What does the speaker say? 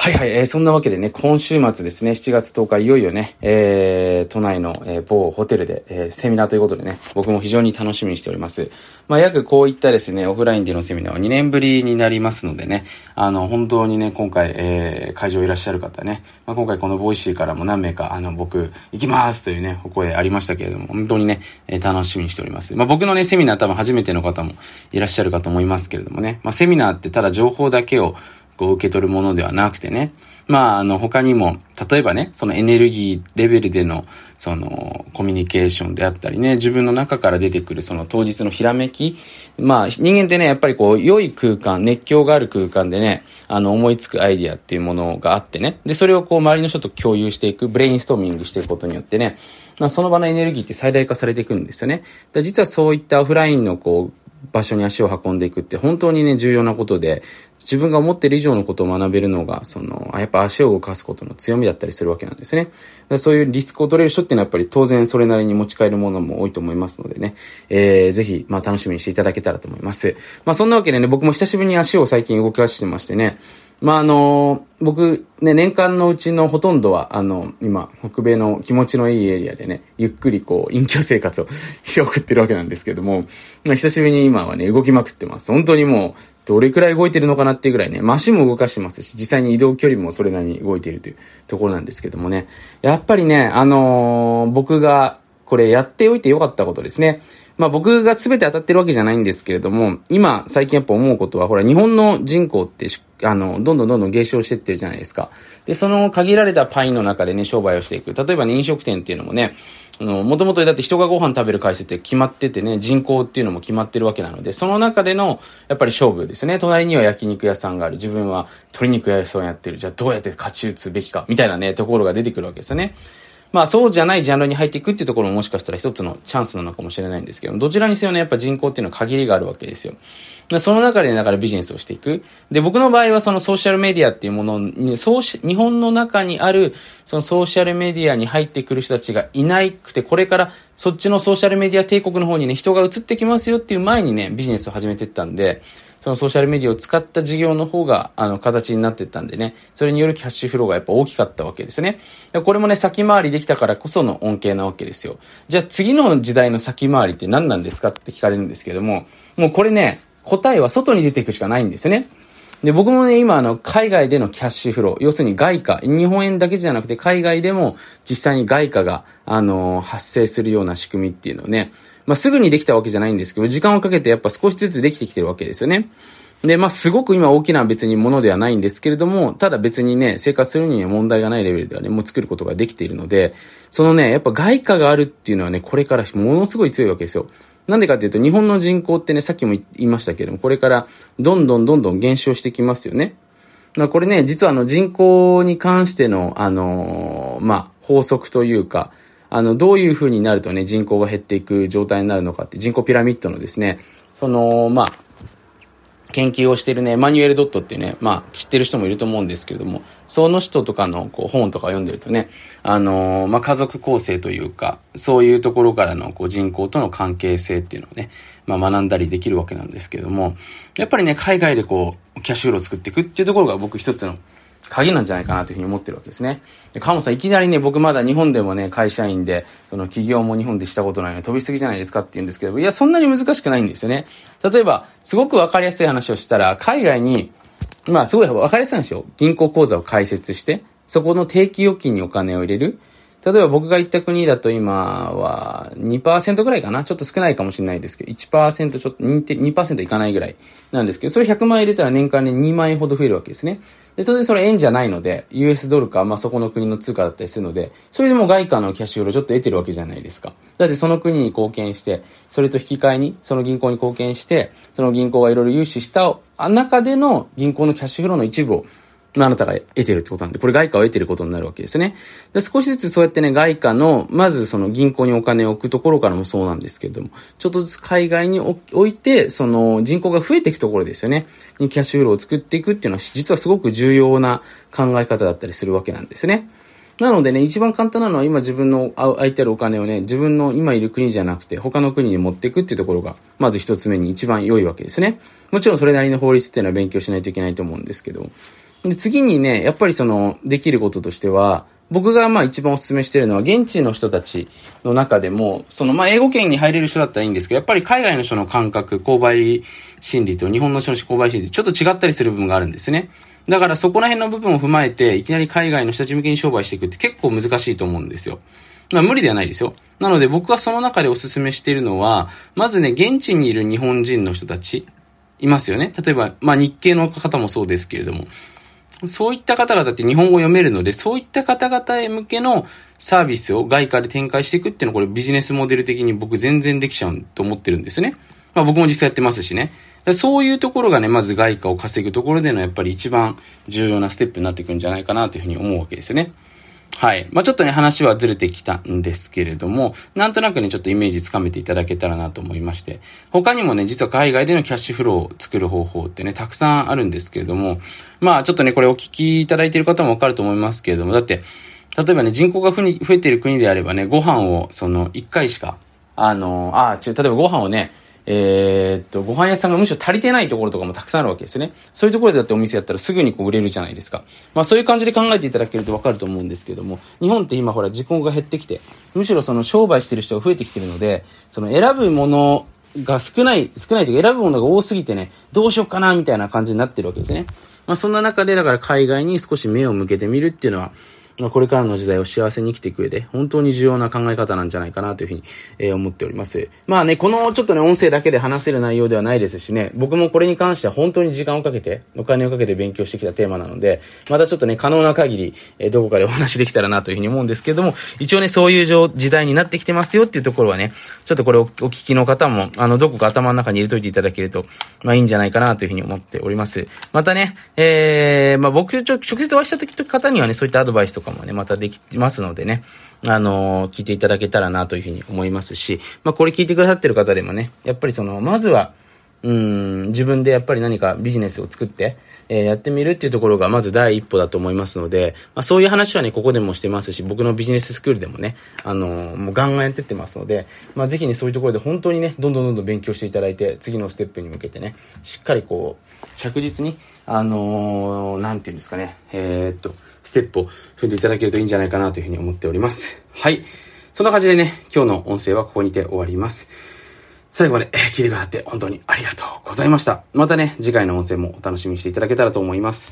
はいはい、えー、そんなわけでね、今週末ですね、7月10日いよいよね、えー、都内の、えー、某ホテルで、えー、セミナーということでね、僕も非常に楽しみにしております。まあ、約こういったですね、オフラインでのセミナーは2年ぶりになりますのでね、あの、本当にね、今回、えー、会場いらっしゃる方ね、まあ、今回この Voicy からも何名か、あの、僕、行きますというね、お声ありましたけれども、本当にね、えー、楽しみにしております。まあ、僕のね、セミナー多分初めての方もいらっしゃるかと思いますけれどもね、まあ、セミナーってただ情報だけをこう受け取るものではなくてね、まあ、あの、他にも、例えばね、そのエネルギーレベルでの、その、コミュニケーションであったりね、自分の中から出てくるその当日のひらめき。まあ、人間ってね、やっぱりこう、良い空間、熱狂がある空間でね、あの、思いつくアイディアっていうものがあってね、で、それをこう、周りの人と共有していく、ブレインストーミングしていくことによってね、まあ、その場のエネルギーって最大化されていくんですよね。実はそういったオフラインのこう、場所に足を運んでいくって本当にね、重要なことで、自分が思ってる以上のことを学べるのが、その、やっぱ足を動かすことの強みだったりするわけなんですね。そういうリスクを取れる人っていうのはやっぱり当然それなりに持ち帰るものも多いと思いますのでね、えー、ぜひ、まあ楽しみにしていただけたらと思います。まあそんなわけでね、僕も久しぶりに足を最近動かしてましてね、まああの僕ね、年間のうちのほとんどは、あの、今、北米の気持ちのいいエリアでね、ゆっくりこう、隠居生活をして送ってるわけなんですけども、まあ、久しぶりに今はね、動きまくってます。本当にもう、どれくらい動いてるのかなっていうぐらいね、足も動かしてますし、実際に移動距離もそれなりに動いているというところなんですけどもね、やっぱりね、あのー、僕がこれやっておいてよかったことですね。まあ僕が全て当たってるわけじゃないんですけれども、今最近やっぱ思うことは、ほら日本の人口ってあの、どんどんどんどん減少してってるじゃないですか。で、その限られたパイの中でね、商売をしていく。例えばね、飲食店っていうのもね、あの、もともとだって人がご飯食べる回数って決まっててね、人口っていうのも決まってるわけなので、その中での、やっぱり勝負ですね。隣には焼肉屋さんがある。自分は鶏肉屋さんやってる。じゃあどうやって勝ち打つべきか。みたいなね、ところが出てくるわけですよね。まあそうじゃないジャンルに入っていくっていうところももしかしたら一つのチャンスなのかもしれないんですけど、どちらにせよね、やっぱ人口っていうのは限りがあるわけですよ。その中で、だからビジネスをしていく。で、僕の場合はそのソーシャルメディアっていうものに、そうし、日本の中にある、そのソーシャルメディアに入ってくる人たちがいなくて、これからそっちのソーシャルメディア帝国の方にね、人が移ってきますよっていう前にね、ビジネスを始めてったんで、そのソーシャルメディアを使った事業の方が、あの、形になってったんでね、それによるキャッシュフローがやっぱ大きかったわけですよね。これもね、先回りできたからこその恩恵なわけですよ。じゃあ次の時代の先回りって何なんですかって聞かれるんですけども、もうこれね、答えは外に出ていくしかないんですよね。で、僕もね、今、あの、海外でのキャッシュフロー、要するに外貨、日本円だけじゃなくて海外でも実際に外貨が、あのー、発生するような仕組みっていうのをね、まあ、すぐにできたわけじゃないんですけど、時間をかけてやっぱ少しずつできてきてるわけですよね。で、まあ、すごく今大きな別にものではないんですけれども、ただ別にね、生活するには問題がないレベルではね、もう作ることができているので、そのね、やっぱ外貨があるっていうのはね、これからものすごい強いわけですよ。なんでかっていうと、日本の人口ってね、さっきも言いましたけども、これからどんどんどんどん減少してきますよね。まこれね、実はあの人口に関しての、あのー、まあ、法則というか、あの、どういう風になるとね、人口が減っていく状態になるのかって、人口ピラミッドのですね、その、まあ、研究をしているね、マニュエル・ドットっていうね、まあ、知ってる人もいると思うんですけれども、その人とかのこう本とか読んでるとね、あのー、まあ、家族構成というか、そういうところからのこう人口との関係性っていうのをね、まあ、学んだりできるわけなんですけども、やっぱりね、海外でこう、キャッシュフローを作っていくっていうところが僕一つの鍵なんじゃないかなというふうに思ってるわけですね。で、川本さん、いきなりね、僕まだ日本でもね、会社員で、その企業も日本でしたことないので飛びすぎじゃないですかって言うんですけど、いや、そんなに難しくないんですよね。例えば、すごくわかりやすい話をしたら、海外に、まあ、すごいわかりやすい話を、銀行口座を開設して、そこの定期預金にお金を入れる。例えば僕が行った国だと今は2%ぐらいかな？ちょっと少ないかもしれないですけど、1%ちょっと2%、いかないぐらいなんですけど、それ100万円入れたら年間で2万円ほど増えるわけですね。で、当然それ円じゃないので、US ドルか、まあ、そこの国の通貨だったりするので、それでも外貨のキャッシュフローちょっと得てるわけじゃないですか。だってその国に貢献して、それと引き換えに、その銀行に貢献して、その銀行がいろいろ融資した中での銀行のキャッシュフローの一部をあなたが得てるってことなんで、これ外貨を得てることになるわけですね。で少しずつそうやってね、外貨の、まずその銀行にお金を置くところからもそうなんですけれども、ちょっとずつ海外に置いて、その人口が増えていくところですよね。にキャッシュフローを作っていくっていうのは、実はすごく重要な考え方だったりするわけなんですね。なのでね、一番簡単なのは今自分の空いてるお金をね、自分の今いる国じゃなくて他の国に持っていくっていうところが、まず一つ目に一番良いわけですね。もちろんそれなりの法律っていうのは勉強しないといけないと思うんですけど、で、次にね、やっぱりその、できることとしては、僕がまあ一番お勧めしてるのは、現地の人たちの中でも、そのまあ英語圏に入れる人だったらいいんですけど、やっぱり海外の人の感覚、購買心理と日本の人の購買心理ちょっと違ったりする部分があるんですね。だからそこら辺の部分を踏まえて、いきなり海外の人たち向けに商売していくって結構難しいと思うんですよ。まあ無理ではないですよ。なので僕はその中でお勧めしているのは、まずね、現地にいる日本人の人たち、いますよね。例えば、まあ日系の方もそうですけれども、そういった方々って日本語読めるので、そういった方々へ向けのサービスを外貨で展開していくっていうのはこれビジネスモデル的に僕全然できちゃうと思ってるんですね。まあ僕も実際やってますしね。そういうところがね、まず外貨を稼ぐところでのやっぱり一番重要なステップになってくるんじゃないかなというふうに思うわけですよね。はい。まあ、ちょっとね、話はずれてきたんですけれども、なんとなくね、ちょっとイメージつかめていただけたらなと思いまして、他にもね、実は海外でのキャッシュフローを作る方法ってね、たくさんあるんですけれども、まあ、ちょっとね、これお聞きいただいている方もわかると思いますけれども、だって、例えばね、人口が増えている国であればね、ご飯を、その、1回しか、あの、あ、ち例えばご飯をね、えー、っと、ご飯屋さんがむしろ足りてないところとかもたくさんあるわけですよね。そういうところでだってお店やったらすぐにこう売れるじゃないですか。まあそういう感じで考えていただけるとわかると思うんですけども、日本って今ほら時効が減ってきて、むしろその商売してる人が増えてきてるので、その選ぶものが少ない、少ないというか選ぶものが多すぎてね、どうしようかなみたいな感じになってるわけですね。まあそんな中でだから海外に少し目を向けてみるっていうのは、これからの時代を幸せに生きていく上で、本当に重要な考え方なんじゃないかなというふうに、えー、思っております。まあね、このちょっとね、音声だけで話せる内容ではないですしね、僕もこれに関しては本当に時間をかけて、お金をかけて勉強してきたテーマなので、またちょっとね、可能な限り、えー、どこかでお話できたらなというふうに思うんですけれども、一応ね、そういう時代になってきてますよっていうところはね、ちょっとこれをお聞きの方も、あの、どこか頭の中に入れといていただけると、まあいいんじゃないかなというふうに思っております。またね、えー、まあ僕、ちょ、直接お会いした時と方にはね、そういったアドバイスとかかもね、またできますのでね、あのー、聞いていただけたらなというふうに思いますし、まあ、これ聞いてくださってる方でもね、やっぱりその、まずは、うん、自分でやっぱり何かビジネスを作って、えー、やってみるっていうところがまず第一歩だと思いますので、まあ、そういう話はね、ここでもしてますし、僕のビジネススクールでもね、あのー、もうガンガンやってってますので、まあ、ぜひね、そういうところで本当にね、どんどんどんどん勉強していただいて、次のステップに向けてね、しっかりこう、着実に、あのー、なんていうんですかね、えー、っと、ステップを踏んでいただけるといいんじゃないかなというふうに思っております。はい。そんな感じでね、今日の音声はここにて終わります。最後まで聞いてくださって本当にありがとうございました。またね、次回の音声もお楽しみにしていただけたらと思います。